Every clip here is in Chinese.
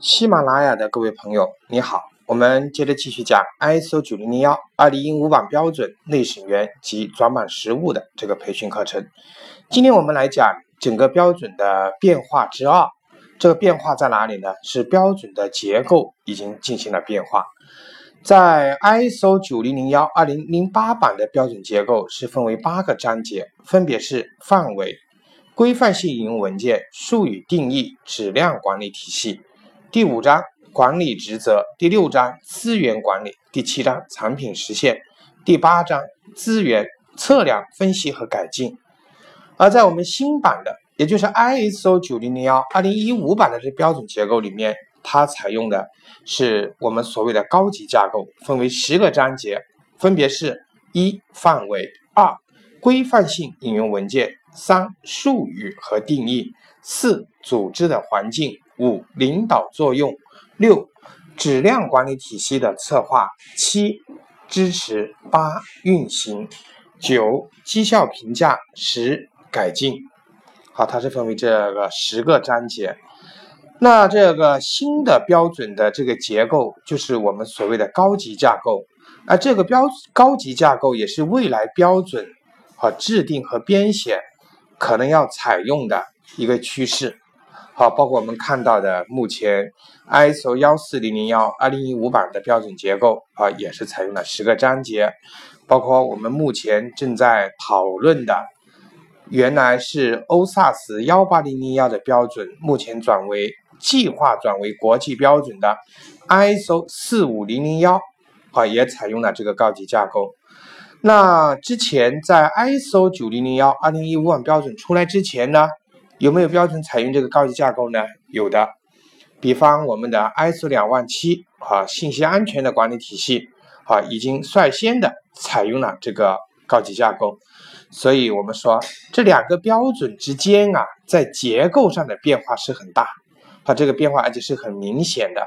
喜马拉雅的各位朋友，你好，我们接着继续讲 ISO 九零零幺二零一五版标准内审员及转版实务的这个培训课程。今天我们来讲整个标准的变化之二。这个变化在哪里呢？是标准的结构已经进行了变化。在 ISO 九零零幺二零零八版的标准结构是分为八个章节，分别是范围、规范性引用文件、术语定义、质量管理体系。第五章管理职责，第六章资源管理，第七章产品实现，第八章资源测量、分析和改进。而在我们新版的，也就是 ISO 九零零幺二零一五版的这标准结构里面，它采用的是我们所谓的高级架构，分为十个章节，分别是：一、范围；二、规范性引用文件；三、术语和定义；四、组织的环境。五、领导作用；六、质量管理体系的策划；七、支持；八、运行；九、绩效评价；十、改进。好，它是分为这个十个章节。那这个新的标准的这个结构，就是我们所谓的高级架构。而这个标高级架构也是未来标准和制定和编写可能要采用的一个趋势。好，包括我们看到的目前 ISO 幺四零零幺二零一五版的标准结构啊，也是采用了十个章节。包括我们目前正在讨论的，原来是 OSAS 幺八零零幺的标准，目前转为计划转为国际标准的 ISO 四五零零幺啊，也采用了这个高级架构。那之前在 ISO 九零零幺二零一五版标准出来之前呢？有没有标准采用这个高级架构呢？有的，比方我们的 ISO 两万七啊，信息安全的管理体系啊，已经率先的采用了这个高级架构。所以，我们说这两个标准之间啊，在结构上的变化是很大，它这个变化而且是很明显的，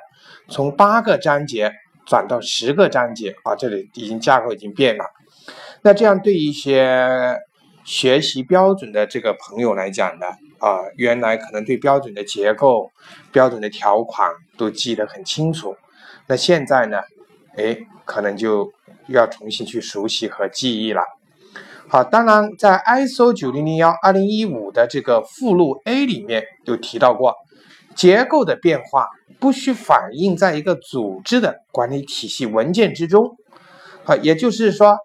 从八个章节转到十个章节啊，这里已经架构已经变了。那这样对一些学习标准的这个朋友来讲呢？啊，原来可能对标准的结构、标准的条款都记得很清楚，那现在呢，哎，可能就要重新去熟悉和记忆了。好，当然在 ISO 九零零幺二零一五的这个附录 A 里面有提到过，结构的变化不需反映在一个组织的管理体系文件之中。好，也就是说。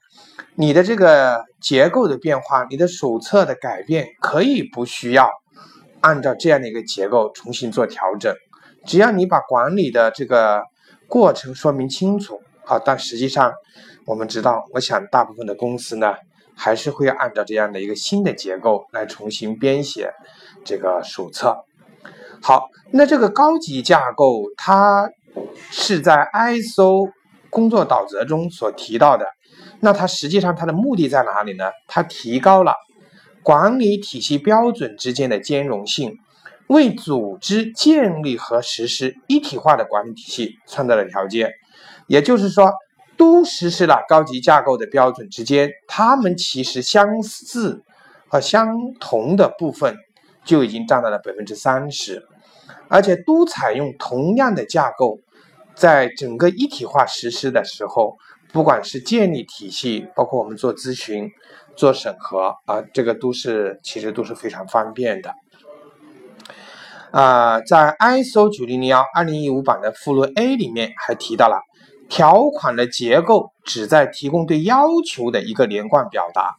你的这个结构的变化，你的手册的改变，可以不需要按照这样的一个结构重新做调整，只要你把管理的这个过程说明清楚啊。但实际上，我们知道，我想大部分的公司呢，还是会按照这样的一个新的结构来重新编写这个手册。好，那这个高级架构，它是在 ISO 工作导则中所提到的。那它实际上它的目的在哪里呢？它提高了管理体系标准之间的兼容性，为组织建立和实施一体化的管理体系创造了条件。也就是说，都实施了高级架构的标准之间，它们其实相似和相同的部分就已经占到了百分之三十，而且都采用同样的架构，在整个一体化实施的时候。不管是建立体系，包括我们做咨询、做审核啊，这个都是其实都是非常方便的。啊，在 ISO 九零零幺二零一五版的附录 A 里面还提到了，条款的结构旨在提供对要求的一个连贯表达，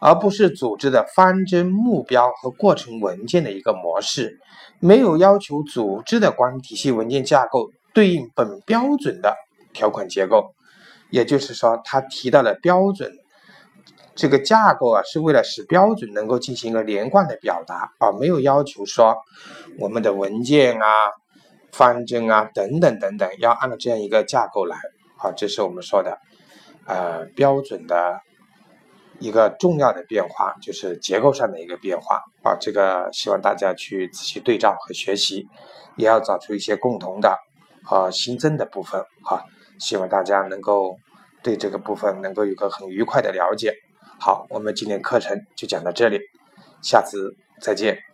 而不是组织的方针、目标和过程文件的一个模式，没有要求组织的管理体系文件架构对应本标准的条款结构。也就是说，他提到的标准这个架构啊，是为了使标准能够进行一个连贯的表达啊，没有要求说我们的文件啊、方针啊等等等等要按照这样一个架构来啊，这是我们说的呃标准的一个重要的变化，就是结构上的一个变化啊。这个希望大家去仔细对照和学习，也要找出一些共同的和新增的部分哈。希望大家能够对这个部分能够有个很愉快的了解。好，我们今天课程就讲到这里，下次再见。